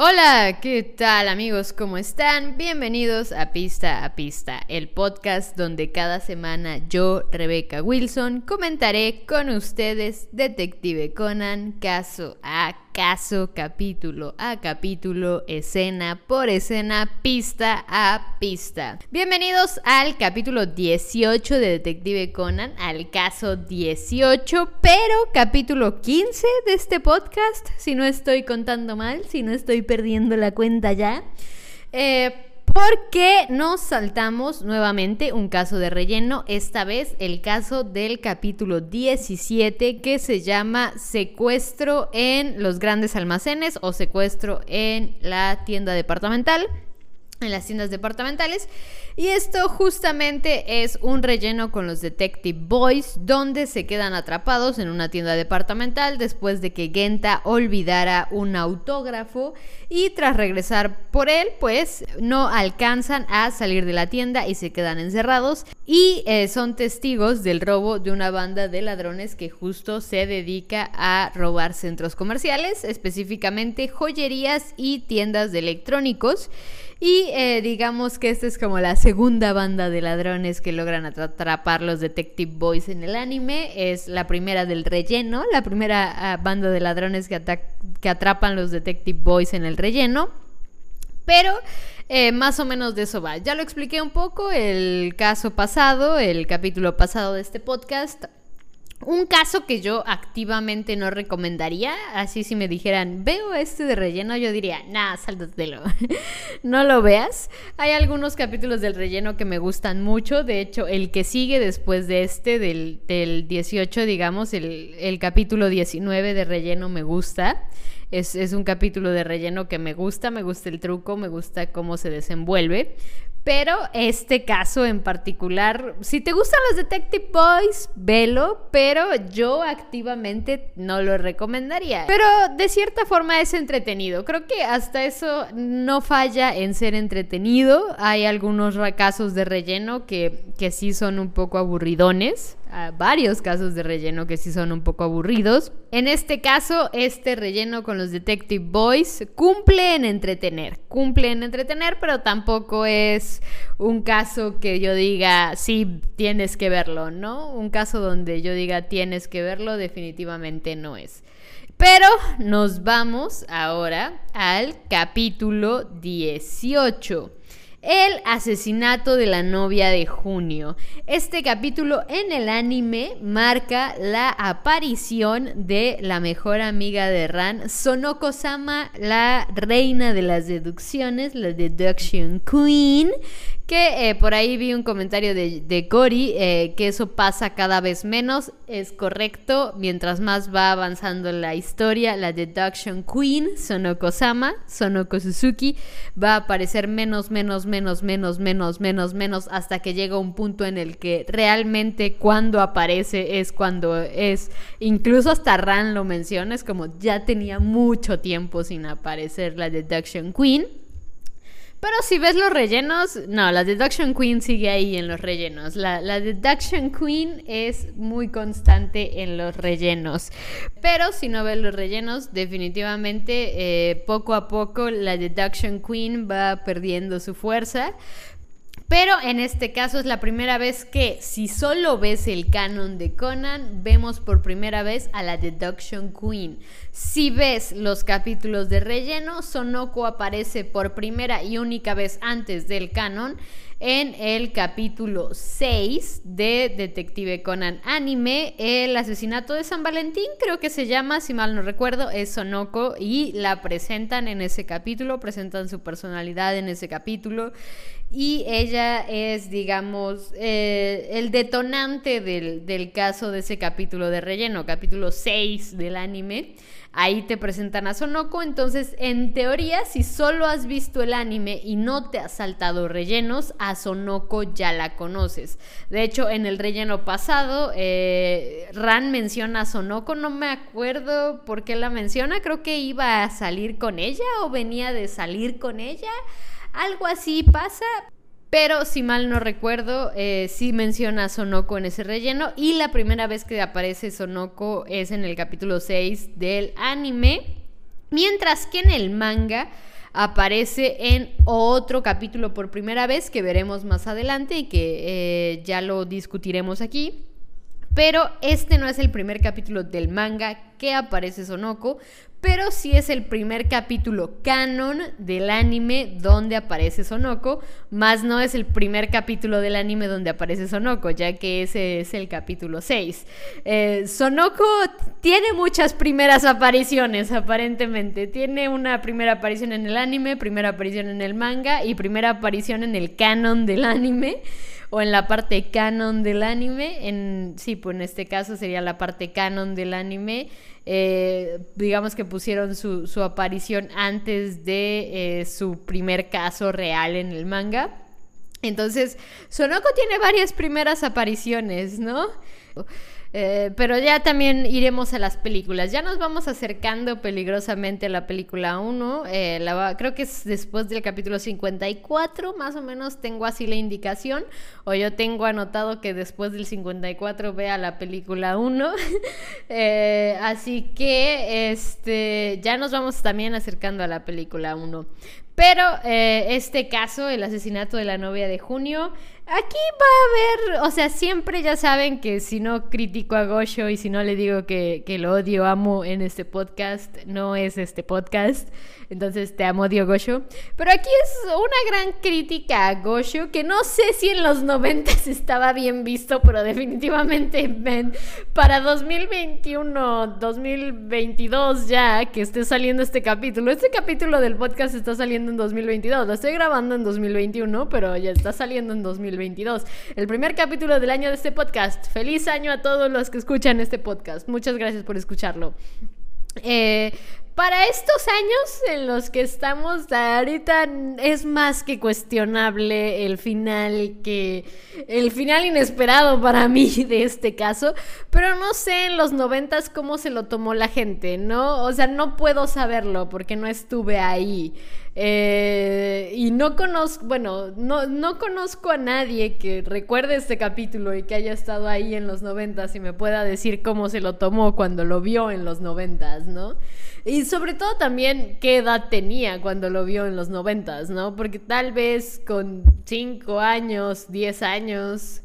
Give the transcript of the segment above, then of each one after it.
Hola, ¿qué tal amigos? ¿Cómo están? Bienvenidos a Pista a Pista, el podcast donde cada semana yo, Rebeca Wilson, comentaré con ustedes Detective Conan caso a caso, capítulo a capítulo, escena por escena, pista a pista. Bienvenidos al capítulo 18 de Detective Conan, al caso 18, pero capítulo 15 de este podcast, si no estoy contando mal, si no estoy perdiendo la cuenta ya. Eh, porque nos saltamos nuevamente un caso de relleno, esta vez el caso del capítulo 17 que se llama secuestro en los grandes almacenes o secuestro en la tienda departamental en las tiendas departamentales. Y esto justamente es un relleno con los Detective Boys, donde se quedan atrapados en una tienda departamental después de que Genta olvidara un autógrafo y tras regresar por él, pues no alcanzan a salir de la tienda y se quedan encerrados y eh, son testigos del robo de una banda de ladrones que justo se dedica a robar centros comerciales, específicamente joyerías y tiendas de electrónicos. Y eh, digamos que esta es como la segunda banda de ladrones que logran atrapar los Detective Boys en el anime. Es la primera del relleno, la primera ah, banda de ladrones que, que atrapan los Detective Boys en el relleno. Pero eh, más o menos de eso va. Ya lo expliqué un poco el caso pasado, el capítulo pasado de este podcast. Un caso que yo activamente no recomendaría, así si me dijeran, veo este de relleno, yo diría, nah, sáltatelo, no lo veas. Hay algunos capítulos del relleno que me gustan mucho, de hecho, el que sigue después de este, del, del 18, digamos, el, el capítulo 19 de relleno me gusta. Es, es, un capítulo de relleno que me gusta, me gusta el truco, me gusta cómo se desenvuelve. Pero este caso en particular, si te gustan los Detective Boys, velo, pero yo activamente no lo recomendaría. Pero de cierta forma es entretenido. Creo que hasta eso no falla en ser entretenido. Hay algunos casos de relleno que, que sí son un poco aburridones varios casos de relleno que sí son un poco aburridos. En este caso, este relleno con los Detective Boys cumple en entretener, cumple en entretener, pero tampoco es un caso que yo diga, sí, tienes que verlo, ¿no? Un caso donde yo diga, tienes que verlo, definitivamente no es. Pero nos vamos ahora al capítulo 18. El asesinato de la novia de junio. Este capítulo en el anime marca la aparición de la mejor amiga de Ran, Sonoko-sama, la reina de las deducciones, la deduction queen, que eh, por ahí vi un comentario de, de Cory eh, que eso pasa cada vez menos. Es correcto. Mientras más va avanzando la historia, la Deduction Queen, Sonoko-sama, Sonoko Suzuki, va a aparecer menos, menos, menos, menos, menos, menos, menos, hasta que llega un punto en el que realmente cuando aparece es cuando es. Incluso hasta Ran lo menciona, es como ya tenía mucho tiempo sin aparecer la Deduction Queen. Pero si ves los rellenos, no, la Deduction Queen sigue ahí en los rellenos. La, Deduction Queen es muy constante en los rellenos. Pero si no ves los rellenos, definitivamente eh, poco a poco la Deduction Queen va perdiendo su fuerza. Pero en este caso es la primera vez que, si solo ves el canon de Conan, vemos por primera vez a la Deduction Queen. Si ves los capítulos de relleno, Sonoko aparece por primera y única vez antes del canon en el capítulo 6 de Detective Conan Anime, el asesinato de San Valentín, creo que se llama, si mal no recuerdo, es Sonoko y la presentan en ese capítulo, presentan su personalidad en ese capítulo y ella es, digamos, eh, el detonante del, del caso de ese capítulo de relleno, capítulo 6 del anime. Ahí te presentan a Sonoko, entonces en teoría si solo has visto el anime y no te has saltado rellenos, a Sonoko ya la conoces. De hecho, en el relleno pasado, eh, Ran menciona a Sonoko, no me acuerdo por qué la menciona, creo que iba a salir con ella o venía de salir con ella. Algo así pasa, pero si mal no recuerdo, eh, sí menciona Sonoko en ese relleno. Y la primera vez que aparece Sonoko es en el capítulo 6 del anime. Mientras que en el manga aparece en otro capítulo por primera vez que veremos más adelante y que eh, ya lo discutiremos aquí. Pero este no es el primer capítulo del manga que aparece Sonoko, pero sí es el primer capítulo canon del anime donde aparece Sonoko, más no es el primer capítulo del anime donde aparece Sonoko, ya que ese es el capítulo 6. Eh, Sonoko tiene muchas primeras apariciones, aparentemente. Tiene una primera aparición en el anime, primera aparición en el manga y primera aparición en el canon del anime o en la parte canon del anime. En, sí, pues en este caso sería la parte canon del anime. Eh, digamos que pusieron su, su aparición antes de eh, su primer caso real en el manga. Entonces, Sonoko tiene varias primeras apariciones, ¿no? Eh, pero ya también iremos a las películas. Ya nos vamos acercando peligrosamente a la película 1. Eh, creo que es después del capítulo 54, más o menos tengo así la indicación. O yo tengo anotado que después del 54 vea la película 1. Eh, así que este, ya nos vamos también acercando a la película 1. Pero este caso, el asesinato de la novia de junio, Aquí va a haber, o sea, siempre ya saben que si no critico a Gosho y si no le digo que, que lo odio, amo en este podcast, no es este podcast. Entonces te amo, Gosho. Pero aquí es una gran crítica a Gosho, que no sé si en los 90 estaba bien visto, pero definitivamente para 2021, 2022 ya, que esté saliendo este capítulo. Este capítulo del podcast está saliendo en 2022. Lo estoy grabando en 2021, pero ya está saliendo en 2022. El primer capítulo del año de este podcast. Feliz año a todos los que escuchan este podcast. Muchas gracias por escucharlo. Eh, para estos años en los que estamos ahorita es más que cuestionable el final que el final inesperado para mí de este caso, pero no sé en los noventas cómo se lo tomó la gente, ¿no? O sea, no puedo saberlo porque no estuve ahí. Eh, y no conozco, bueno, no, no conozco a nadie que recuerde este capítulo y que haya estado ahí en los noventas y me pueda decir cómo se lo tomó cuando lo vio en los noventas, ¿no? Y sobre todo también qué edad tenía cuando lo vio en los noventas, ¿no? Porque tal vez con 5 años, 10 años,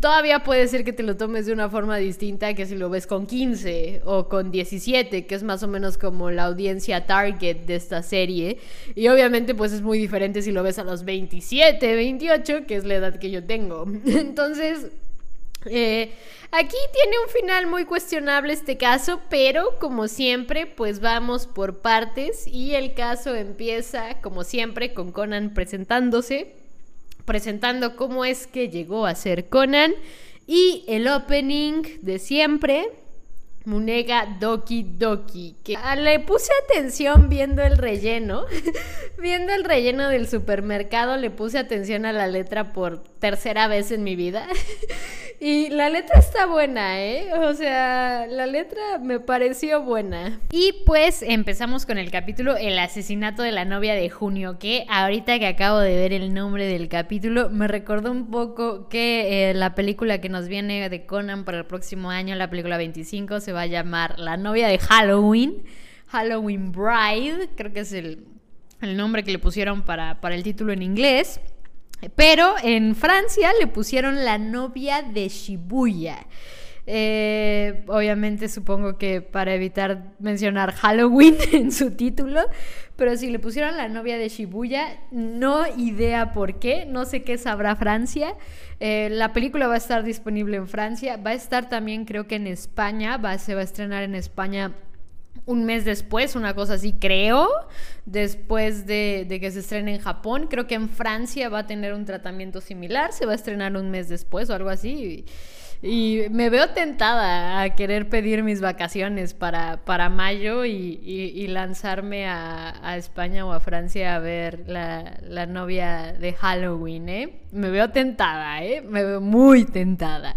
todavía puede ser que te lo tomes de una forma distinta que si lo ves con 15 o con 17, que es más o menos como la audiencia target de esta serie. Y obviamente pues es muy diferente si lo ves a los 27, 28, que es la edad que yo tengo. Entonces, eh, aquí tiene un final muy cuestionable este caso, pero como siempre, pues vamos por partes y el caso empieza como siempre con Conan presentándose, presentando cómo es que llegó a ser Conan y el opening de siempre. Munega Doki Doki. Que le puse atención viendo el relleno. viendo el relleno del supermercado, le puse atención a la letra por tercera vez en mi vida. Y la letra está buena, ¿eh? O sea, la letra me pareció buena. Y pues empezamos con el capítulo El asesinato de la novia de Junio, que ahorita que acabo de ver el nombre del capítulo, me recordó un poco que eh, la película que nos viene de Conan para el próximo año, la película 25, se va a llamar La novia de Halloween. Halloween Bride, creo que es el, nombre que le pusieron para, para el título en inglés. Pero en Francia le pusieron la novia de Shibuya. Eh, obviamente supongo que para evitar mencionar Halloween en su título, pero si le pusieron la novia de Shibuya, no idea por qué, no sé qué sabrá Francia. Eh, la película va a estar disponible en Francia, va a estar también creo que en España, va, se va a estrenar en España un mes después, una cosa así, creo, después de, que se estrene en Japón. Creo que en Francia va a tener un tratamiento similar, se va a estrenar un mes después o algo así. Me veo tentada a querer pedir mis vacaciones para, para mayo y, lanzarme a, España o a Francia a ver la, la novia de Halloween, ¿eh? Me veo tentada, ¿eh? Me veo muy tentada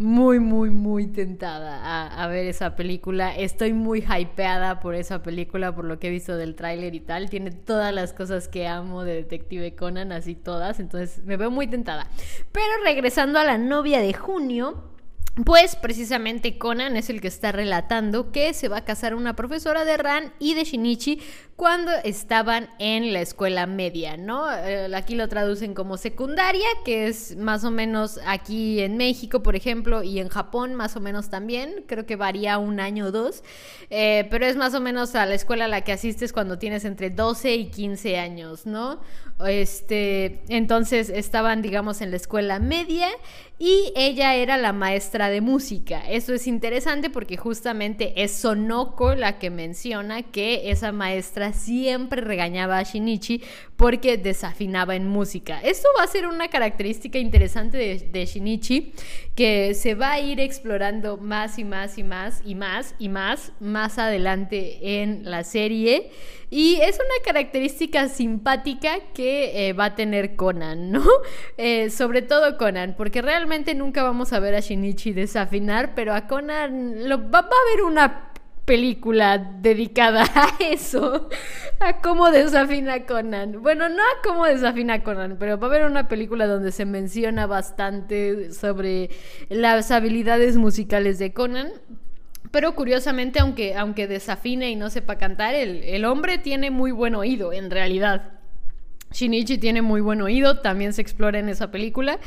muy, muy, muy tentada a, ver esa película. Estoy muy hypeada por esa película, por lo que he visto del tráiler y tal. Tiene todas las cosas que amo de Detective Conan, así todas. Entonces me veo muy tentada. Pero regresando a la novia de junio, pues precisamente Conan es el que está relatando que se va a casar una profesora de Ran y de Shinichi cuando estaban en la escuela media, ¿no? Eh, aquí lo traducen como secundaria, que es más o menos aquí en México, por ejemplo, y en Japón más o menos también, creo que varía un año o dos, eh, pero es más o menos a la escuela a la que asistes cuando tienes entre 12 y 15 años, ¿no? Este, entonces estaban, digamos, en la escuela media y ella era la maestra de música. Eso es interesante porque justamente es Sonoko la que menciona que esa maestra siempre regañaba a Shinichi porque desafinaba en música. Esto va a ser una característica interesante de, Shinichi que se va a ir explorando más y más y más y más y más más adelante en la serie. Y es una característica simpática que eh, va a tener Conan, ¿no? Eh, sobre todo Conan, porque realmente nunca vamos a ver a Shinichi desafinar, pero a Conan lo, va, va a haber una película dedicada a eso, a cómo desafina Conan. Bueno, no a cómo desafina Conan, pero va a haber una película donde se menciona bastante sobre las habilidades musicales de Conan. Pero curiosamente, aunque, aunque desafine y no sepa cantar, el, el hombre tiene muy buen oído, en realidad. Shinichi tiene muy buen oído, también se explora en esa película.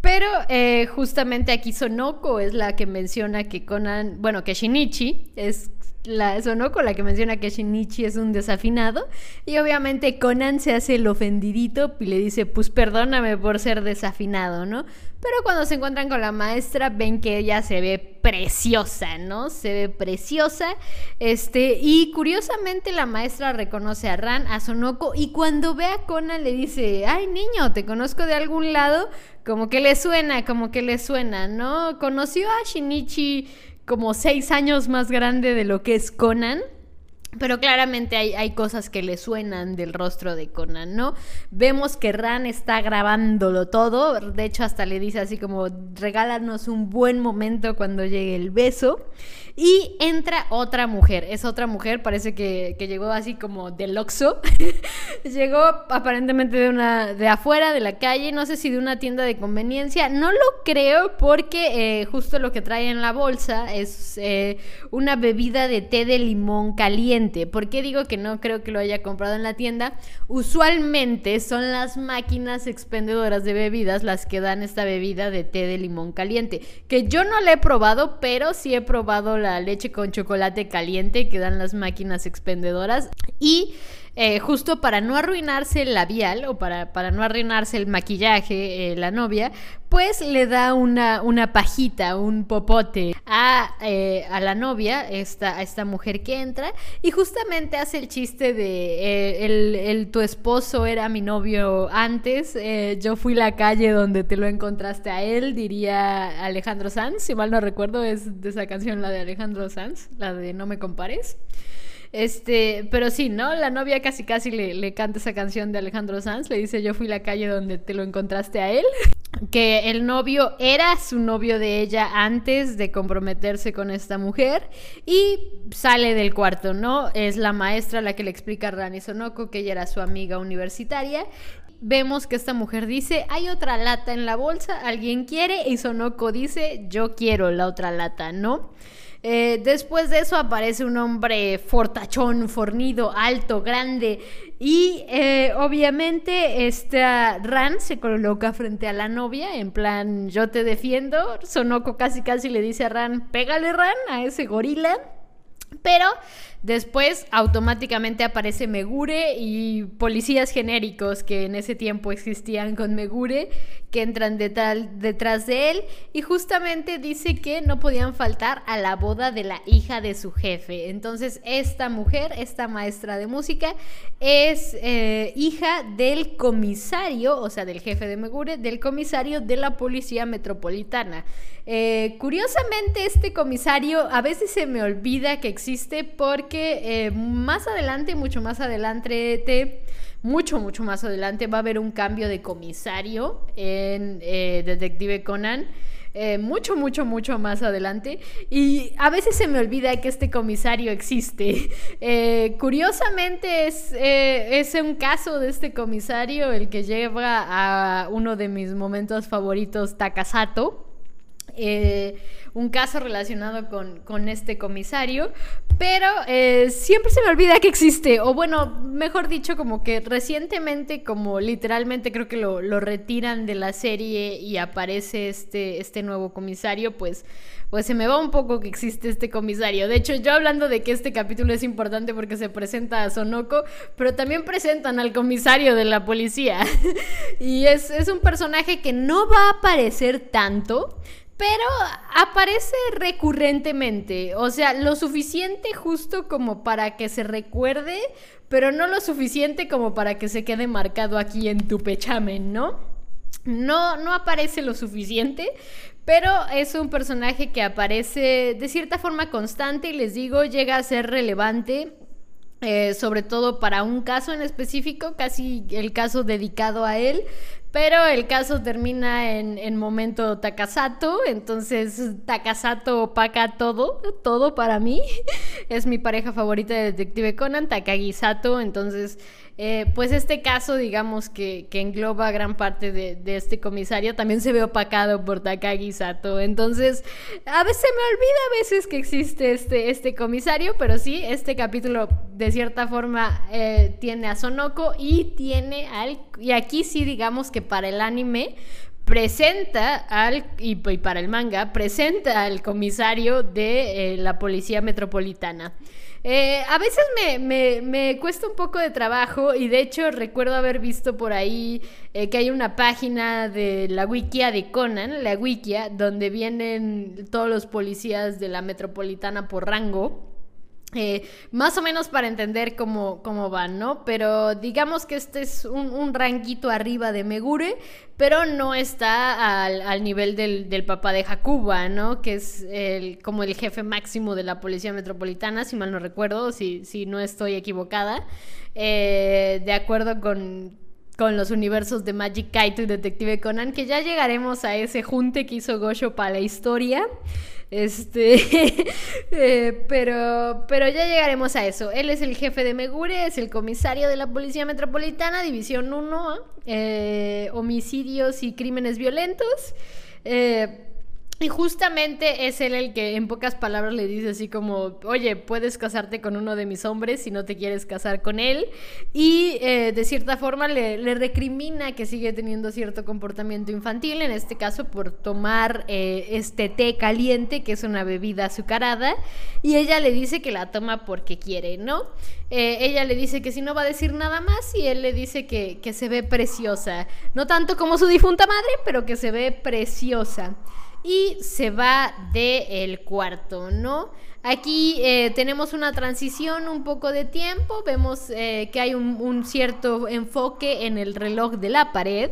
Pero eh, justamente aquí Sonoko es la que menciona que Conan, bueno, que Shinichi es la Sonoko la que menciona que Shinichi es un desafinado. Y obviamente Conan se hace el ofendidito y le dice, pues perdóname por ser desafinado, ¿no? Pero cuando se encuentran con la maestra ven que ella se ve preciosa, ¿no? Se ve preciosa. Este, y curiosamente la maestra reconoce a Ran, a Sonoko, y cuando ve a Conan le dice, ay niño, te conozco de algún lado, como que le suena, como que le suena, ¿no? Conoció a Shinichi como seis años más grande de lo que es Conan. Pero claramente hay, cosas que le suenan del rostro de Conan, ¿no? Vemos que Ran está grabándolo todo. De hecho, hasta le dice así como, regálanos un buen momento cuando llegue el beso. Y entra otra mujer. Es otra mujer, parece que, llegó así como del Oxxo. llegó aparentemente de una de afuera, de la calle, no sé si de una tienda de conveniencia. No lo creo porque eh, justo lo que trae en la bolsa es eh, una bebida de té de limón caliente. ¿Por qué digo que no creo que lo haya comprado en la tienda? Usualmente son las máquinas expendedoras de bebidas las que dan esta bebida de té de limón caliente. Que yo no la he probado, pero sí he probado la leche con chocolate caliente que dan las máquinas expendedoras. Y eh, justo para no arruinarse el labial o para, para no arruinarse el maquillaje, eh, la novia, pues le da una, una pajita, un popote a, eh, a la novia, esta, a esta mujer que entra, y justamente hace el chiste de el, el, tu esposo era mi novio antes, yo fui la calle donde te lo encontraste a él, diría Alejandro Sanz, si mal no recuerdo, es de esa canción la de Alejandro Sanz, la de No me compares. Este, pero sí, ¿no? La novia casi casi le, le canta esa canción de Alejandro Sanz, le dice yo fui la calle donde te lo encontraste a él. Que el novio era su novio de ella antes de comprometerse con esta mujer y sale del cuarto, ¿no? Es la maestra la que le explica a Rani Sonoko que ella era su amiga universitaria vemos que esta mujer dice, hay otra lata en la bolsa, alguien quiere, y Sonoko dice, yo quiero la otra lata, ¿no? Eh, después de eso aparece un hombre fortachón, fornido, alto, grande. Y eh, obviamente esta Ran se coloca frente a la novia en plan yo te defiendo. Sonoko casi casi le dice a Ran, pégale Ran a ese gorila. Pero Después automáticamente aparece Megure y policías genéricos que en ese tiempo existían con Megure que entran detrás de él y justamente dice que no podían faltar a la boda de la hija de su jefe. Entonces esta mujer, esta maestra de música, es eh, hija del comisario, o sea, del jefe de Megure, del comisario de la policía metropolitana. Eh, curiosamente este comisario a veces se me olvida que existe porque que eh, más adelante, mucho más adelante, mucho, mucho más adelante, va a haber un cambio de comisario en eh, Detective Conan. Eh, mucho, mucho, mucho más adelante. Y a veces se me olvida que este comisario existe. curiosamente es, es un caso de este comisario el que lleva a uno de mis momentos favoritos, Takasato. Un caso relacionado con, con este comisario, pero eh, siempre se me olvida que existe, o bueno, mejor dicho, como que recientemente, como literalmente creo que lo, lo retiran de la serie y aparece este, este nuevo comisario, pues pues se me va un poco que existe este comisario. De hecho, yo hablando de que este capítulo es importante porque se presenta a Sonoko, pero también presentan al comisario de la policía. y es, es un personaje que no va a aparecer tanto, pero aparece recurrentemente, o sea, lo suficiente justo como para que se recuerde, pero no lo suficiente como para que se quede marcado aquí en tu pechamen, ¿no? No, no aparece lo suficiente, pero es un personaje que aparece de cierta forma constante y les digo, llega a ser relevante, eh, sobre todo para un caso en específico, casi el caso dedicado a él, pero el caso termina en, en momento Takasato, entonces Takasato opaca todo, todo para mí. Es mi pareja favorita de Detective Conan, Takagi Sato, entonces eh, pues este caso, digamos que, engloba gran parte de, este comisario, también se ve opacado por Takagi Sato. Entonces, a veces me olvida a veces que existe este, este comisario, pero sí, este capítulo de cierta forma eh, tiene a Sonoko y tiene al... Y aquí sí digamos que para el anime presenta al, y, para el manga, presenta al comisario de eh, la Policía Metropolitana. Eh, a veces me, cuesta un poco de trabajo y de hecho recuerdo haber visto por ahí eh, que hay una página de la wikia de Conan, la wikia, donde vienen todos los policías de la metropolitana por rango. Eh, más o menos para entender cómo, cómo van, ¿no? Pero digamos que este es un, un ranguito arriba de Megure, pero no está al, nivel del, papá de Jacuba, ¿no? Que es el, como el jefe máximo de la policía metropolitana, si mal no recuerdo, si, si no estoy equivocada. Eh, de acuerdo con, con los universos de Magic Kaito y Detective Conan, que ya llegaremos a ese junte que hizo Gosho para la historia. Este, eh, pero, pero ya llegaremos a eso. Él es el jefe de Megure, es el comisario de la Policía Metropolitana, División 1, eh, homicidios y crímenes violentos. Eh, y justamente es él el que en pocas palabras le dice así como, oye, puedes casarte con uno de mis hombres si no te quieres casar con él. Y eh, de cierta forma le, recrimina que sigue teniendo cierto comportamiento infantil, en este caso por tomar eh, este té caliente, que es una bebida azucarada. Y ella le dice que la toma porque quiere, ¿no? Eh, ella le dice que si no va a decir nada más y él le dice que, que se ve preciosa. No tanto como su difunta madre, pero que se ve preciosa y se va del el cuarto, ¿no? Aquí eh, tenemos una transición un poco de tiempo, vemos eh, que hay un cierto enfoque en el reloj de la pared,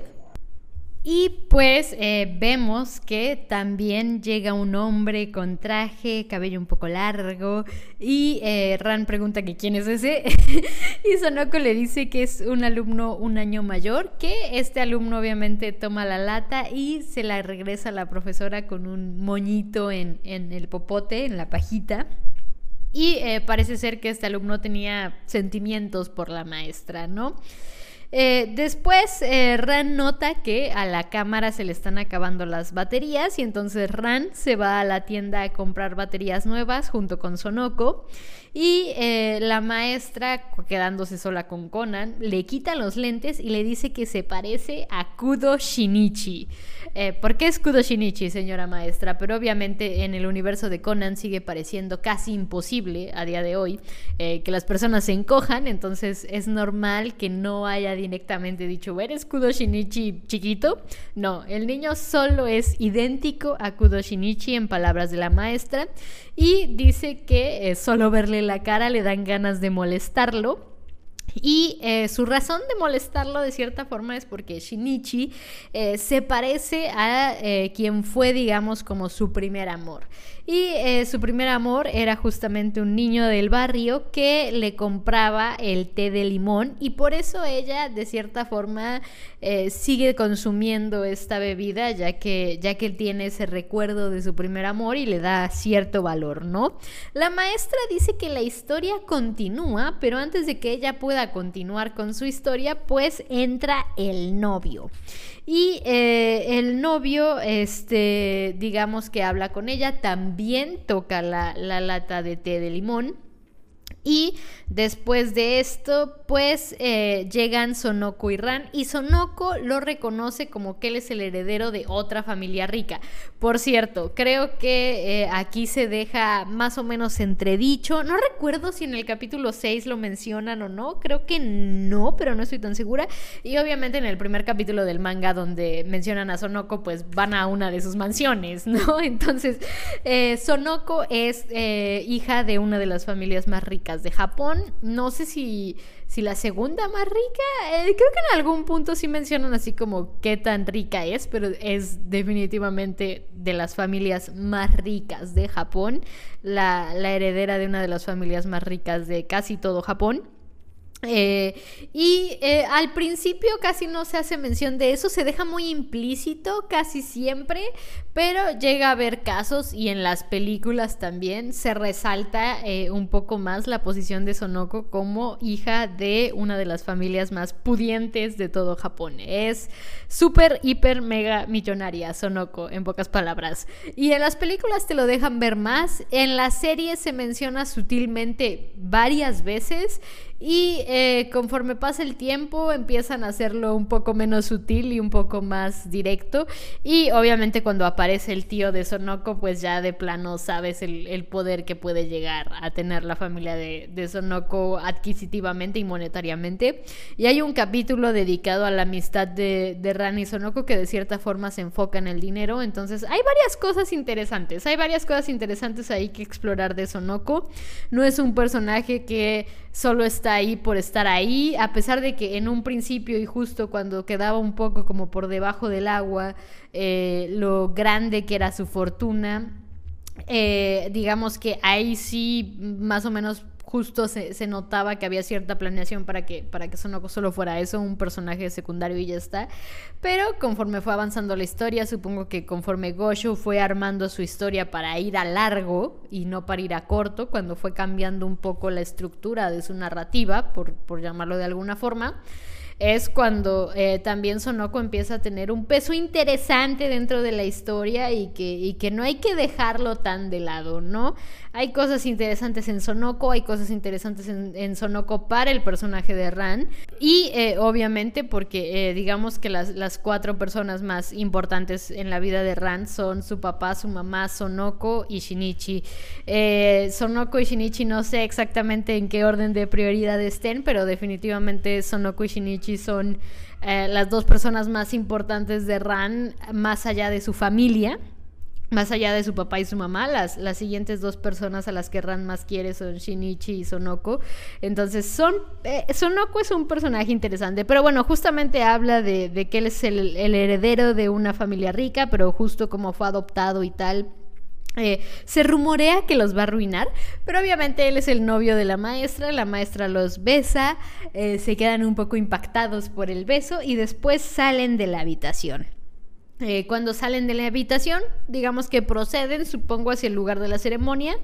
y pues eh, vemos que también llega un hombre con traje, cabello un poco largo y eh, Ran pregunta que quién es ese y Sonoko le dice que es un alumno un año mayor, que este alumno obviamente toma la lata y se la regresa a la profesora con un moñito en, el popote, en la pajita. Y eh, parece ser que este alumno tenía sentimientos por la maestra, ¿no? Eh, después, eh, Ran nota que a la cámara se le están acabando las baterías y entonces Ran se va a la tienda a comprar baterías nuevas junto con Sonoko y eh, la maestra, quedándose sola con Conan, le quita los lentes y le dice que se parece a Kudo Shinichi. Eh, ¿Por qué es Kudo Shinichi, señora maestra? Pero obviamente en el universo de Conan sigue pareciendo casi imposible a día de hoy eh, que las personas se encojan, entonces es normal que no haya directamente dicho, ¿eres Kudo Shinichi chiquito? No, el niño solo es idéntico a Kudo Shinichi en palabras de la maestra y dice que solo verle la cara le dan ganas de molestarlo. Y eh, su razón de molestarlo de cierta forma es porque Shinichi eh, se parece a eh, quien fue, digamos, como su primer amor. Y eh, su primer amor era justamente un niño del barrio que le compraba el té de limón y por eso ella de cierta forma eh, sigue consumiendo esta bebida ya que, ya que tiene ese recuerdo de su primer amor y le da cierto valor, ¿no? La maestra dice que la historia continúa, pero antes de que ella pueda pueda continuar con su historia, pues entra el novio. Y eh, el novio, este, digamos que habla con ella, también toca la, la lata de té de limón y después de esto, pues eh, llegan Sonoko y Ran y Sonoko lo reconoce como que él es el heredero de otra familia rica. Por cierto, creo que eh, aquí se deja más o menos entredicho. No recuerdo si en el capítulo 6 lo mencionan o no. Creo que no, pero no estoy tan segura. Y obviamente en el primer capítulo del manga donde mencionan a Sonoko, pues van a una de sus mansiones, ¿no? Entonces, eh, Sonoko es hija de una de las familias más ricas de Japón. No sé si, si la segunda más rica. Eh, creo que en algún punto sí mencionan así como qué tan rica es, pero es definitivamente de las familias más ricas de Japón. La, la heredera de una de las familias más ricas de casi todo Japón. Eh, y eh, al principio casi no se hace mención de eso, se deja muy implícito casi siempre, pero llega a haber casos y en las películas también se resalta eh, un poco más la posición de Sonoko como hija de una de las familias más pudientes de todo Japón. Es súper, hiper, mega millonaria Sonoko, en pocas palabras. Y en las películas te lo dejan ver más, en la serie se menciona sutilmente varias veces y eh, conforme pasa el tiempo empiezan a hacerlo un poco menos sutil y un poco más directo. Y obviamente cuando aparece el tío de Sonoko, pues ya de plano sabes el, poder que puede llegar a tener la familia de, de, Sonoko adquisitivamente y monetariamente. Y hay un capítulo dedicado a la amistad de, de Ran y Sonoko que de cierta forma se enfoca en el dinero. Entonces hay varias cosas interesantes. Hay varias cosas interesantes ahí que explorar de Sonoko. No es un personaje que solo está ahí por estar ahí, a pesar de que en un principio y justo cuando quedaba un poco como por debajo del agua, eh, lo grande que era su fortuna, eh, digamos que ahí sí más o menos justo se, notaba que había cierta planeación para que, para que solo fuera eso, un personaje secundario y ya está. Pero conforme fue avanzando la historia, supongo que conforme Gosho fue armando su historia para ir a largo y no para ir a corto, cuando fue cambiando un poco la estructura de su narrativa, por, por llamarlo de alguna forma, es cuando eh, también Sonoko empieza a tener un peso interesante dentro de la historia y que, y que no hay que dejarlo tan de lado, ¿no? Hay cosas interesantes en Sonoko, hay cosas interesantes en, Sonoko para el personaje de Ran y eh, obviamente porque eh, digamos que las, las, cuatro personas más importantes en la vida de Ran son su papá, su mamá, Sonoko y Shinichi. Sonoko y Shinichi no sé exactamente en qué orden de prioridad estén, pero definitivamente Sonoko y Shinichi son eh, las dos personas más importantes de Ran, más allá de su familia, más allá de su papá y su mamá. Las, las siguientes dos personas a las que Ran más quiere son Shinichi y Sonoko. Entonces, son, eh, Sonoko es un personaje interesante, pero bueno, justamente habla de, que él es el, el heredero de una familia rica, pero justo como fue adoptado y tal eh, se rumorea que los va a arruinar, pero obviamente él es el novio de la maestra, la maestra los besa, eh, se quedan un poco impactados por el beso y después salen de la habitación. Eh, cuando salen de la habitación, digamos que proceden, supongo, hacia el lugar de la ceremonia.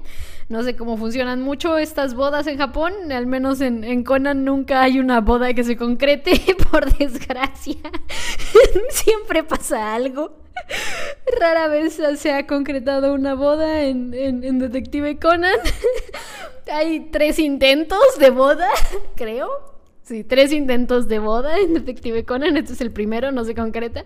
No sé cómo funcionan mucho estas bodas en Japón, al menos en, en Conan nunca hay una boda que se concrete, por desgracia. Siempre pasa algo. Rara vez se ha concretado una boda en, en, Detective Conan. Hay tres intentos de boda, creo. Sí, tres intentos de boda en Detective Conan. Este es el primero, no se concreta.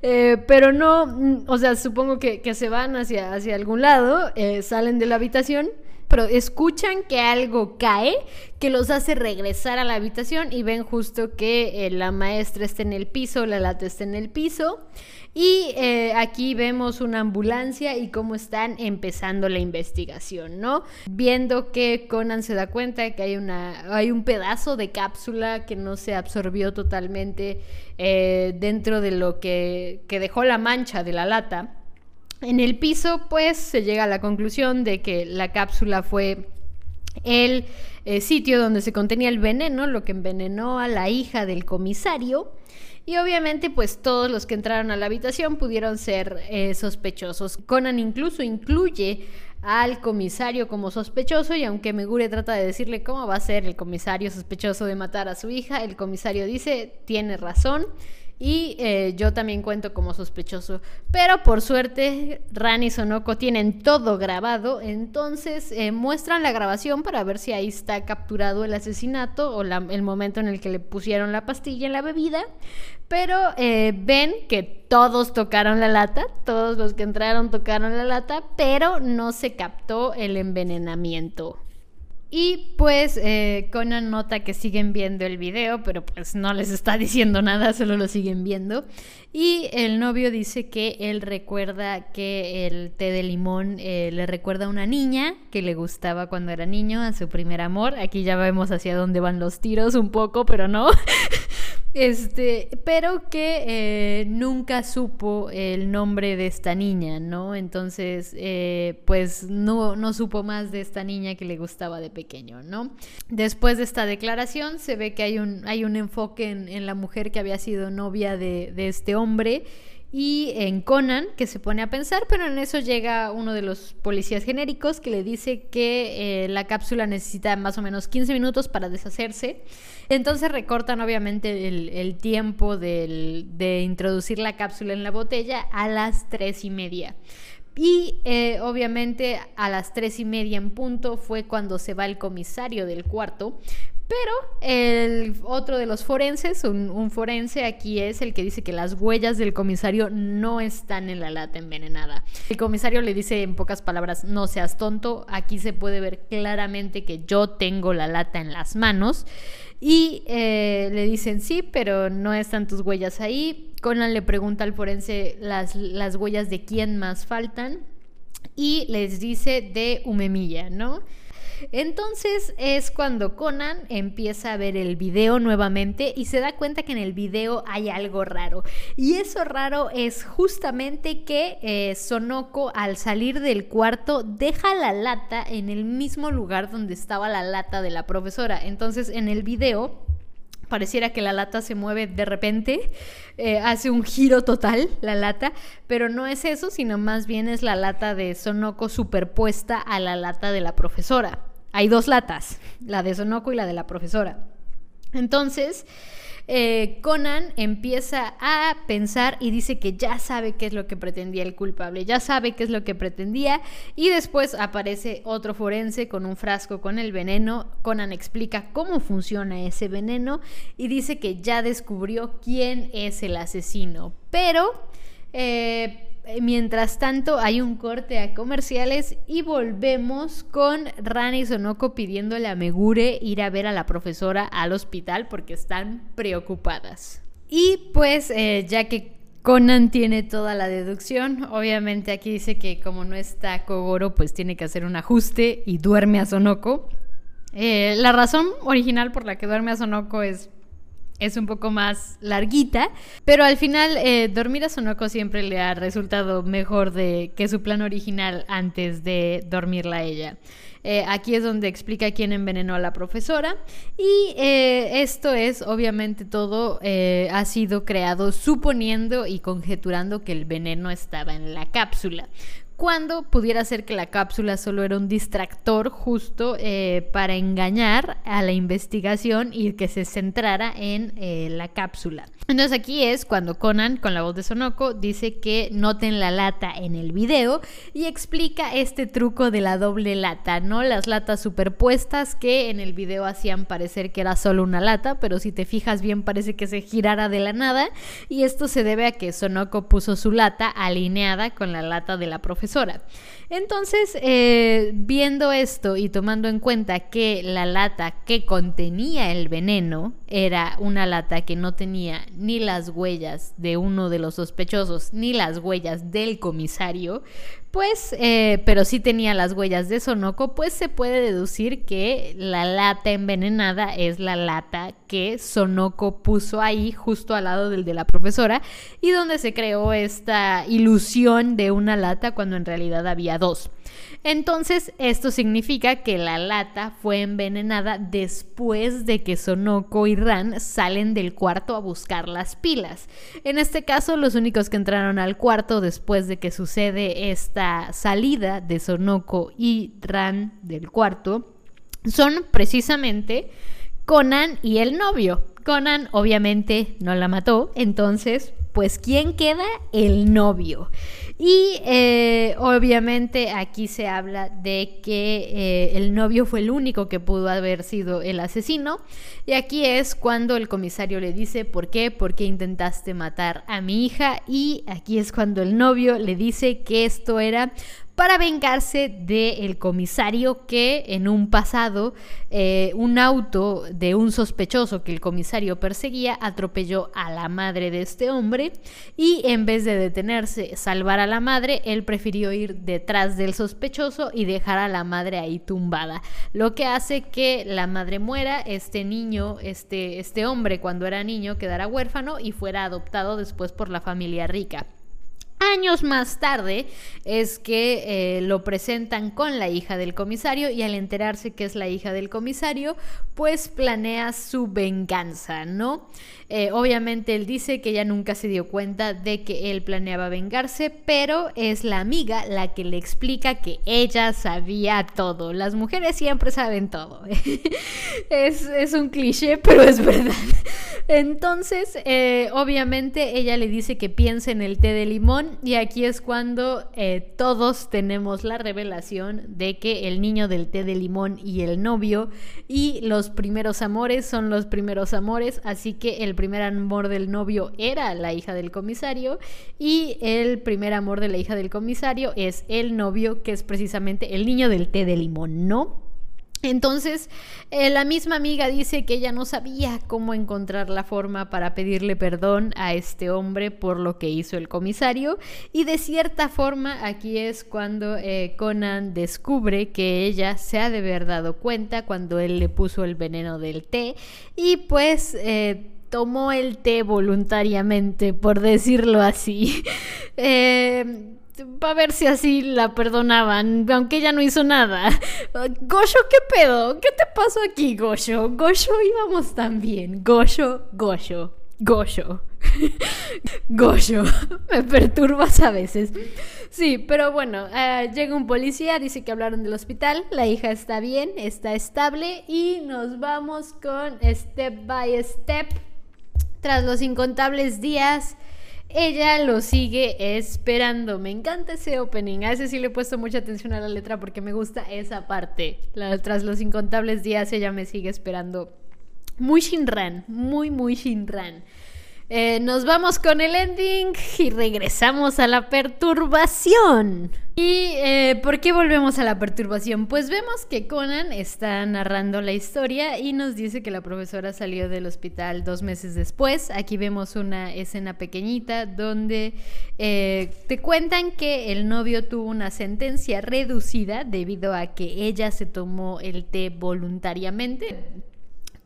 Eh, pero no, mm, o sea, supongo que, se van hacia, hacia algún lado, eh, salen de la habitación pero escuchan que algo cae que los hace regresar a la habitación y ven justo que eh, la maestra está en el piso, la lata está en el piso y eh, aquí vemos una ambulancia y cómo están empezando la investigación, ¿no? Viendo que Conan se da cuenta que hay, una, hay un pedazo de cápsula que no se absorbió totalmente eh, dentro de lo que, que dejó la mancha de la lata. En el piso, pues, se llega a la conclusión de que la cápsula fue el eh, sitio donde se contenía el veneno, lo que envenenó a la hija del comisario. Y obviamente pues todos los que entraron a la habitación pudieron ser eh, sospechosos. Conan incluso incluye al comisario como sospechoso y aunque Megure trata de decirle cómo va a ser el comisario sospechoso de matar a su hija, el comisario dice tiene razón y eh, yo también cuento como sospechoso. Pero por suerte, Ran y Sonoko tienen todo grabado, entonces eh, muestran la grabación para ver si ahí está capturado el asesinato o el momento en el que le pusieron la pastilla en la bebida. Pero eh, ven que todos tocaron la lata, todos los que entraron tocaron la lata, pero no se captó el envenenamiento. Y pues eh, Conan nota que siguen viendo el video, pero pues no les está diciendo nada, solo lo siguen viendo. Y el novio dice que él recuerda que el té de limón eh, le recuerda a una niña que le gustaba cuando era niño, a su primer amor. Aquí ya vemos hacia dónde van los tiros un poco, pero no. Este, pero que eh, nunca supo el nombre de esta niña, ¿no? Entonces, eh, pues no, no supo más de esta niña que le gustaba de pequeño, ¿no? Después de esta declaración, se ve que hay un, hay un enfoque en, la mujer que había sido novia de, de este hombre y en Conan, que se pone a pensar, pero en eso llega uno de los policías genéricos que le dice que eh, la cápsula necesita más o menos 15 minutos para deshacerse. Entonces recortan obviamente el, tiempo de introducir la cápsula en la botella a las 3 y media. Y eh, obviamente a las tres y media en punto fue cuando se va el comisario del cuarto pero el otro de los forenses, un, forense aquí es el que dice que las huellas del comisario no están en la lata envenenada. El comisario le dice en pocas palabras, no seas tonto, aquí se puede ver claramente que yo tengo la lata en las manos. Y eh, le dicen, sí, pero no están tus huellas ahí. Conan le pregunta al forense las, las huellas de quién más faltan. Y les dice de Umemilla, ¿no? Entonces es cuando Conan empieza a ver el video nuevamente y se da cuenta que en el video hay algo raro. Y eso raro es justamente que eh, Sonoko al salir del cuarto deja la lata en el mismo lugar donde estaba la lata de la profesora. Entonces en el video pareciera que la lata se mueve de repente, eh, hace un giro total la lata, pero no es eso, sino más bien es la lata de Sonoko superpuesta a la lata de la profesora. Hay dos latas, la de Sonoko y la de la profesora. Entonces, eh, Conan empieza a pensar y dice que ya sabe qué es lo que pretendía el culpable, ya sabe qué es lo que pretendía y después aparece otro forense con un frasco con el veneno. Conan explica cómo funciona ese veneno y dice que ya descubrió quién es el asesino, pero... Eh, mientras tanto, hay un corte a comerciales y volvemos con Rana y Sonoko pidiéndole a Megure ir a ver a la profesora al hospital porque están preocupadas. Y pues, eh, ya que Conan tiene toda la deducción, obviamente aquí dice que como no está Kogoro, pues tiene que hacer un ajuste y duerme a Sonoko. Eh, la razón original por la que duerme a Sonoko es es un poco más larguita, pero al final eh, dormir a Sonoko siempre le ha resultado mejor de que su plan original antes de dormirla a ella. Eh, aquí es donde explica quién envenenó a la profesora y eh, esto es obviamente todo ha sido creado suponiendo y conjeturando que el veneno estaba en la cápsula cuando pudiera ser que la cápsula solo era un distractor justo eh, para engañar a la investigación y que se centrara en eh, la cápsula. Entonces aquí es cuando Conan, con la voz de Sonoko, dice que noten la lata en el video y explica este truco de la doble lata, ¿no? Las latas superpuestas que en el video hacían parecer que era solo una lata, pero si te fijas bien parece que se girara de la nada y esto se debe a que Sonoko puso su lata alineada con la lata de la profesora. Entonces, eh, viendo esto y tomando en cuenta que la lata que contenía el veneno era una lata que no tenía ni las huellas de uno de los sospechosos ni las huellas del comisario, pues, eh, pero sí tenía las huellas de Sonoko, pues se puede deducir que la lata envenenada es la lata que Sonoko puso ahí justo al lado del de la profesora y donde se creó esta ilusión de una lata cuando en realidad había dos. Entonces, esto significa que la lata fue envenenada después de que Sonoko y Ran salen del cuarto a buscar las pilas. En este caso, los únicos que entraron al cuarto después de que sucede esta salida de Sonoko y Ran del cuarto son precisamente Conan y el novio. Conan obviamente no la mató, entonces pues ¿quién queda? El novio. Y eh, obviamente aquí se habla de que eh, el novio fue el único que pudo haber sido el asesino. Y aquí es cuando el comisario le dice, ¿por qué? ¿Por qué intentaste matar a mi hija? Y aquí es cuando el novio le dice que esto era para vengarse del comisario que en un pasado eh, un auto de un sospechoso que el comisario perseguía atropelló a la madre de este hombre y en vez de detenerse, salvar a la madre, él prefirió ir detrás del sospechoso y dejar a la madre ahí tumbada, lo que hace que la madre muera, este niño, este, este hombre cuando era niño quedara huérfano y fuera adoptado después por la familia rica. Años más tarde es que eh, lo presentan con la hija del comisario y al enterarse que es la hija del comisario, pues planea su venganza, ¿no? Eh, obviamente él dice que ella nunca se dio cuenta de que él planeaba vengarse, pero es la amiga la que le explica que ella sabía todo. Las mujeres siempre saben todo. es, es, un cliché, pero es verdad. Entonces, eh, obviamente ella le dice que piense en el té de limón y aquí es cuando eh, todos tenemos la revelación de que el niño del té de limón y el novio y los primeros amores son los primeros amores, así que el primer amor del novio era la hija del comisario y el primer amor de la hija del comisario es el novio que es precisamente el niño del té de limón, ¿no? Entonces, eh, la misma amiga dice que ella no sabía cómo encontrar la forma para pedirle perdón a este hombre por lo que hizo el comisario. Y de cierta forma, aquí es cuando eh, Conan descubre que ella se ha de haber dado cuenta cuando él le puso el veneno del té. Y pues eh, tomó el té voluntariamente, por decirlo así. eh, a ver si así la perdonaban, aunque ella no hizo nada. Gosho, ¿qué pedo? ¿Qué te pasó aquí, Gosho? Gosho íbamos tan bien. Gosho, Gosho, Gosho. Gosho, me perturbas a veces. Sí, pero bueno, eh, llega un policía, dice que hablaron del hospital, la hija está bien, está estable y nos vamos con Step by Step tras los incontables días, ella lo sigue esperando. Me encanta ese opening. A ese sí le he puesto mucha atención a la letra porque me gusta esa parte. tras los incontables días, ella me sigue esperando. Muy Shinran, muy, muy Shinran. Eh, nos vamos con el ending y regresamos a la perturbación. ¿Y eh, por qué volvemos a la perturbación? Pues vemos que Conan está narrando la historia y nos dice que la profesora salió del hospital dos meses después. Aquí vemos una escena pequeñita donde eh, te cuentan que el novio tuvo una sentencia reducida debido a que ella se tomó el té voluntariamente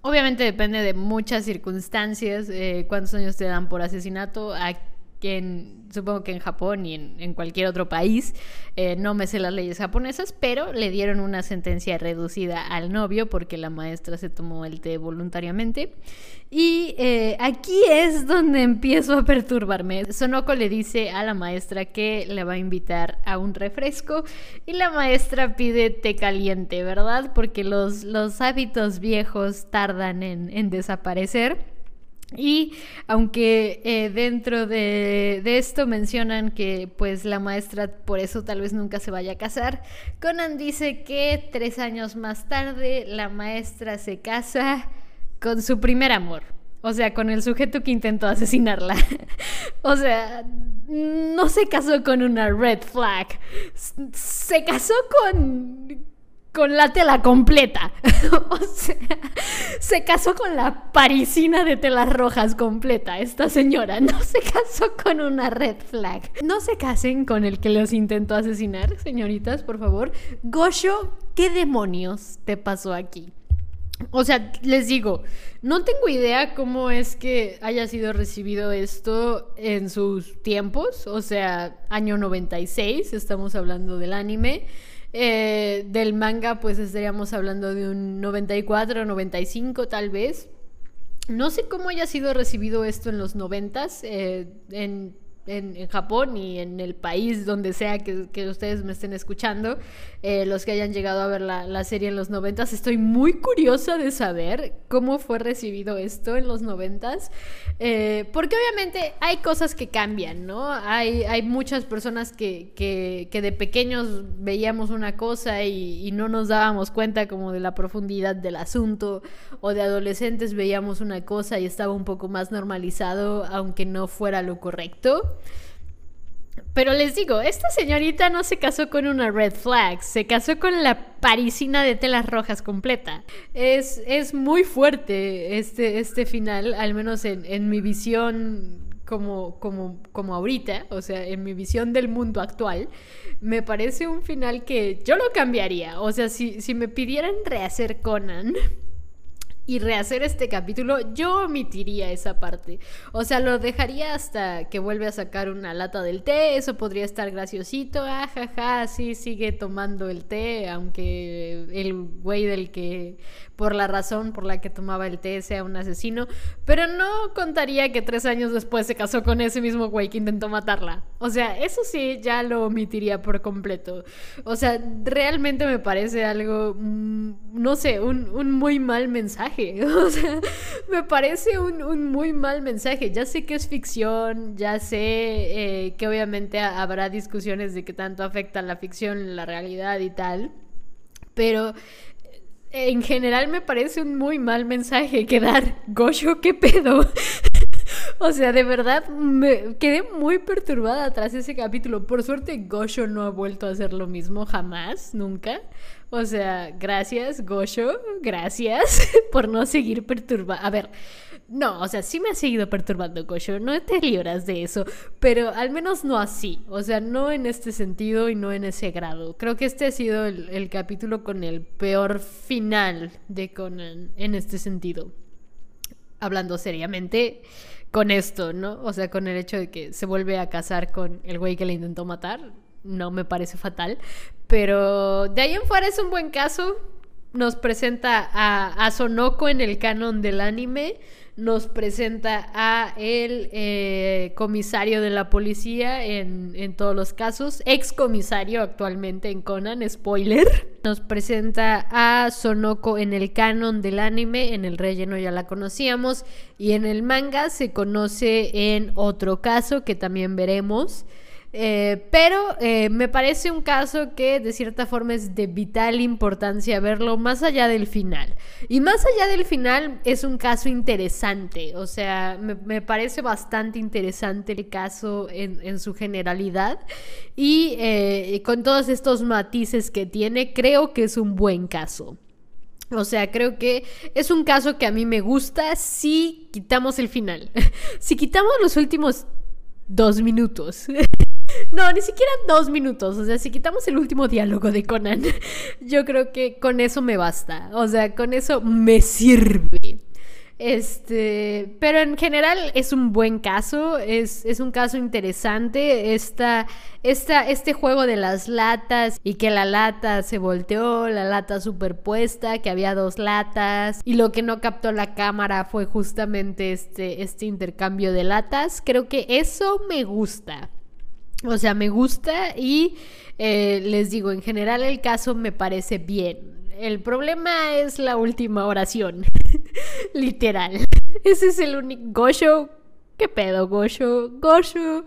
Obviamente depende de muchas circunstancias, eh, cuántos años te dan por asesinato, a quien supongo que en Japón y en, cualquier otro país, eh, no me sé las leyes japonesas, pero le dieron una sentencia reducida al novio porque la maestra se tomó el té voluntariamente. Y eh, aquí es donde empiezo a perturbarme. Sonoko le dice a la maestra que le va a invitar a un refresco y la maestra pide té caliente, ¿verdad? Porque los, los hábitos viejos tardan en, en desaparecer. Y aunque eh, dentro de, esto mencionan que pues la maestra por eso tal vez nunca se vaya a casar, Conan dice que tres años más tarde la maestra se casa con su primer amor. O sea, con el sujeto que intentó asesinarla. o sea, no se casó con una red flag. Se casó con con la tela completa. o sea, se casó con la parisina de telas rojas completa, esta señora. No se casó con una red flag. No se casen con el que los intentó asesinar, señoritas, por favor. Gosho, ¿qué demonios te pasó aquí? O sea, les digo, no tengo idea cómo es que haya sido recibido esto en sus tiempos, o sea, año 96, estamos hablando del anime. Eh, del manga, pues estaríamos hablando de un 94, 95 tal vez. No sé cómo haya sido recibido esto en los 90 eh, en en, Japón y en el país donde sea que, ustedes me estén escuchando, eh, los que hayan llegado a ver la, serie en los noventas, estoy muy curiosa de saber cómo fue recibido esto en los noventas, eh, porque obviamente hay cosas que cambian, ¿no? Hay, hay muchas personas que, que, de pequeños veíamos una cosa y, y no nos dábamos cuenta como de la profundidad del asunto, o de adolescentes veíamos una cosa y estaba un poco más normalizado, aunque no fuera lo correcto. Pero les digo, esta señorita no se casó con una red flag, se casó con la parisina de telas rojas completa. Es, es muy fuerte este, este final, al menos en, mi visión como, como, como ahorita, o sea, en mi visión del mundo actual, me parece un final que yo lo cambiaría. O sea, si, si me pidieran rehacer Conan, y rehacer este capítulo, yo omitiría esa parte. O sea, lo dejaría hasta que vuelve a sacar una lata del té. Eso podría estar graciosito. Ah, jaja, sí, sigue tomando el té, aunque el güey del que por la razón por la que tomaba el té sea un asesino, pero no contaría que tres años después se casó con ese mismo güey que intentó matarla. O sea, eso sí, ya lo omitiría por completo. O sea, realmente me parece algo, mm, no sé, un, muy mal mensaje. O sea, me parece un, muy mal mensaje. Ya sé que es ficción, ya sé eh, que obviamente habrá discusiones de qué tanto afecta la ficción, la realidad y tal. Pero en general me parece un muy mal mensaje que dar. Gosho, ¿qué pedo? o sea, de verdad me quedé muy perturbada tras ese capítulo. Por suerte, Gosho no ha vuelto a hacer lo mismo jamás, nunca. O sea, gracias, Gosho, gracias por no seguir perturbada. A ver, no, o sea, sí me ha seguido perturbando Gosho, no te libras de eso, pero al menos no así, o sea, no en este sentido y no en ese grado. Creo que este ha sido el, capítulo con el peor final de Conan en este sentido. Hablando seriamente con esto, ¿no? O sea, con el hecho de que se vuelve a casar con el güey que le intentó matar, no me parece fatal, pero de ahí en fuera es un buen caso. Nos presenta a, Sonoko en el canon del anime nos presenta a el eh, comisario de la policía en, en, todos los casos, ex comisario actualmente en Conan, spoiler. Nos presenta a Sonoko en el canon del anime, en el relleno ya la conocíamos, y en el manga se conoce en otro caso que también veremos. Eh, pero eh, me parece un caso que de cierta forma es de vital importancia verlo más allá del final. Y más allá del final es un caso interesante, o sea, me, parece bastante interesante el caso en, su generalidad y eh, con todos estos matices que tiene, creo que es un buen caso. O sea, creo que es un caso que a mí me gusta si quitamos el final. si quitamos los últimos dos minutos. No, ni siquiera dos minutos. O sea, si quitamos el último diálogo de Conan, yo creo que con eso me basta. O sea, con eso me sirve. Este, pero en general es un buen caso, es, es un caso interesante. Esta, esta, este juego de las latas y que la lata se volteó, la lata superpuesta, que había dos latas y lo que no captó la cámara fue justamente este, este intercambio de latas. Creo que eso me gusta. O sea, me gusta y eh, les digo, en general el caso me parece bien. El problema es la última oración. Literal. Ese es el único... Gosho, ¿qué pedo, Gosho? Gosho,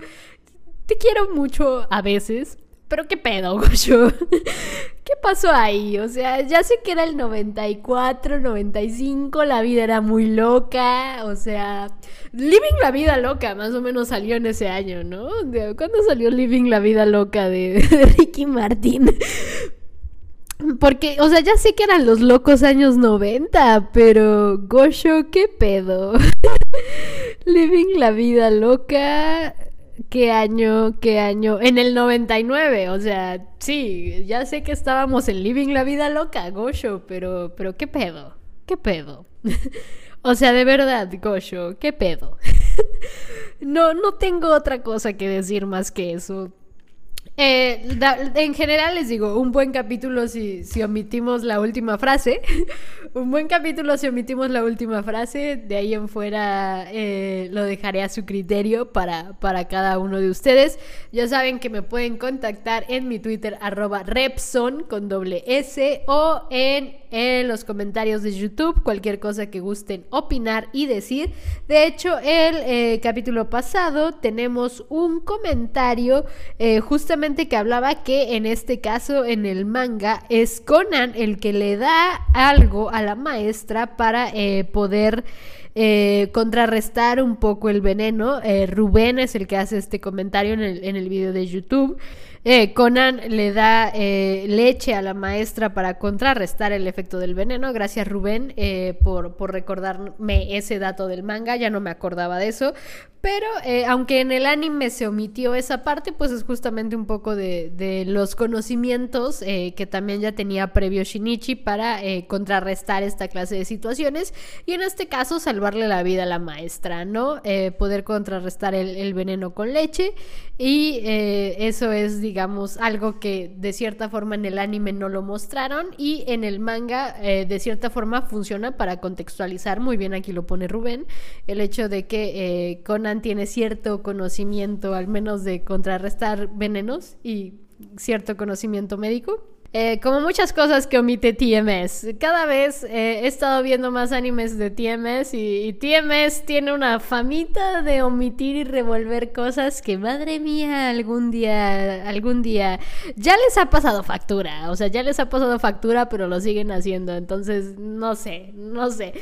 te quiero mucho a veces, pero qué pedo, Gosho. ¿Qué pasó ahí? O sea, ya sé que era el 94, 95, la vida era muy loca, o sea, Living la vida loca más o menos salió en ese año, ¿no? ¿Cuándo salió Living la vida loca de, Ricky Martin? Porque, o sea, ya sé que eran los locos años 90, pero Gosho, ¿qué pedo? Living la vida loca ¿Qué año? ¿Qué año? En el 99, o sea, sí, ya sé que estábamos en Living la Vida Loca, Gosho, pero, pero ¿qué pedo? ¿Qué pedo? o sea, de verdad, Gosho, ¿qué pedo? no, no tengo otra cosa que decir más que eso. Eh, en general les digo, un buen capítulo si, omitimos la última frase. un buen capítulo si omitimos la última frase. De ahí en fuera eh, lo dejaré a su criterio para, para cada uno de ustedes. Ya saben que me pueden contactar en mi Twitter arroba Repson con doble S o en, en los comentarios de YouTube. Cualquier cosa que gusten opinar y decir. De hecho, el eh, capítulo pasado tenemos un comentario justamente que hablaba que en este caso en el manga es Conan el que le da algo a la maestra para eh, poder eh, contrarrestar un poco el veneno. Eh, Rubén es el que hace este comentario en el, en el video de YouTube. Eh, Conan le da eh, leche a la maestra para contrarrestar el efecto del veneno. Gracias Rubén eh, por, por, recordarme ese dato del manga, ya no me acordaba de eso. Pero aunque en el anime se omitió esa parte, pues es justamente un poco de, de los conocimientos que también ya tenía previo Shinichi para contrarrestar esta clase de situaciones. Y en este caso salvarle la vida a la maestra, ¿no? poder contrarrestar el, el, veneno con leche. Y eso es, digamos, algo que de cierta forma en el anime no lo mostraron y en el manga eh, de cierta forma funciona para contextualizar, muy bien aquí lo pone Rubén, el hecho de que eh, Conan tiene cierto conocimiento, al menos de contrarrestar venenos y cierto conocimiento médico. Eh, como muchas cosas que omite TMS. Cada vez eh, he estado viendo más animes de TMS y, TMS tiene una famita de omitir y revolver cosas que, madre mía, algún día, algún día ya les ha pasado factura. O sea, ya les ha pasado factura, pero lo siguen haciendo. Entonces, no sé, no sé.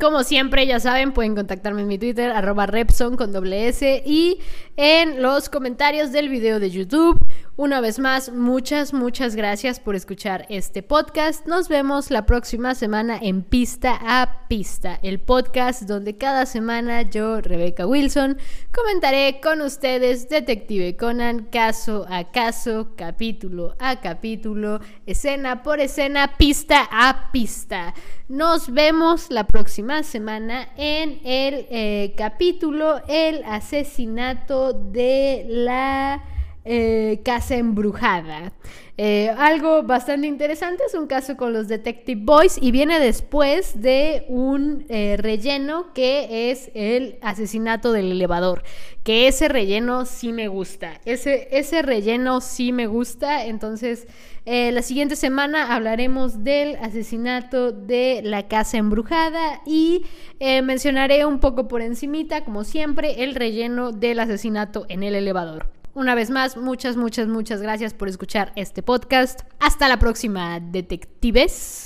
Como siempre, ya saben, pueden contactarme en mi Twitter, arroba Repson con doble S y en los comentarios del video de YouTube. Una vez más, muchas, muchas gracias por escuchar este podcast. Nos vemos la próxima semana en Pista a Pista, el podcast donde cada semana yo, Rebeca Wilson, comentaré con ustedes Detective Conan caso a caso, capítulo a capítulo, escena por escena, pista a pista. Nos vemos la próxima semana en el eh, capítulo El asesinato de la eh, casa embrujada. Eh, algo bastante interesante es un caso con los Detective Boys y viene después de un eh, relleno que es el asesinato del elevador. Que ese relleno sí me gusta. Ese, ese relleno sí me gusta. Entonces, la siguiente semana hablaremos del asesinato de la casa embrujada y mencionaré un poco por encimita, como siempre, el relleno del asesinato en el elevador. Una vez más, muchas, muchas, muchas gracias por escuchar este podcast. Hasta la próxima, detectives.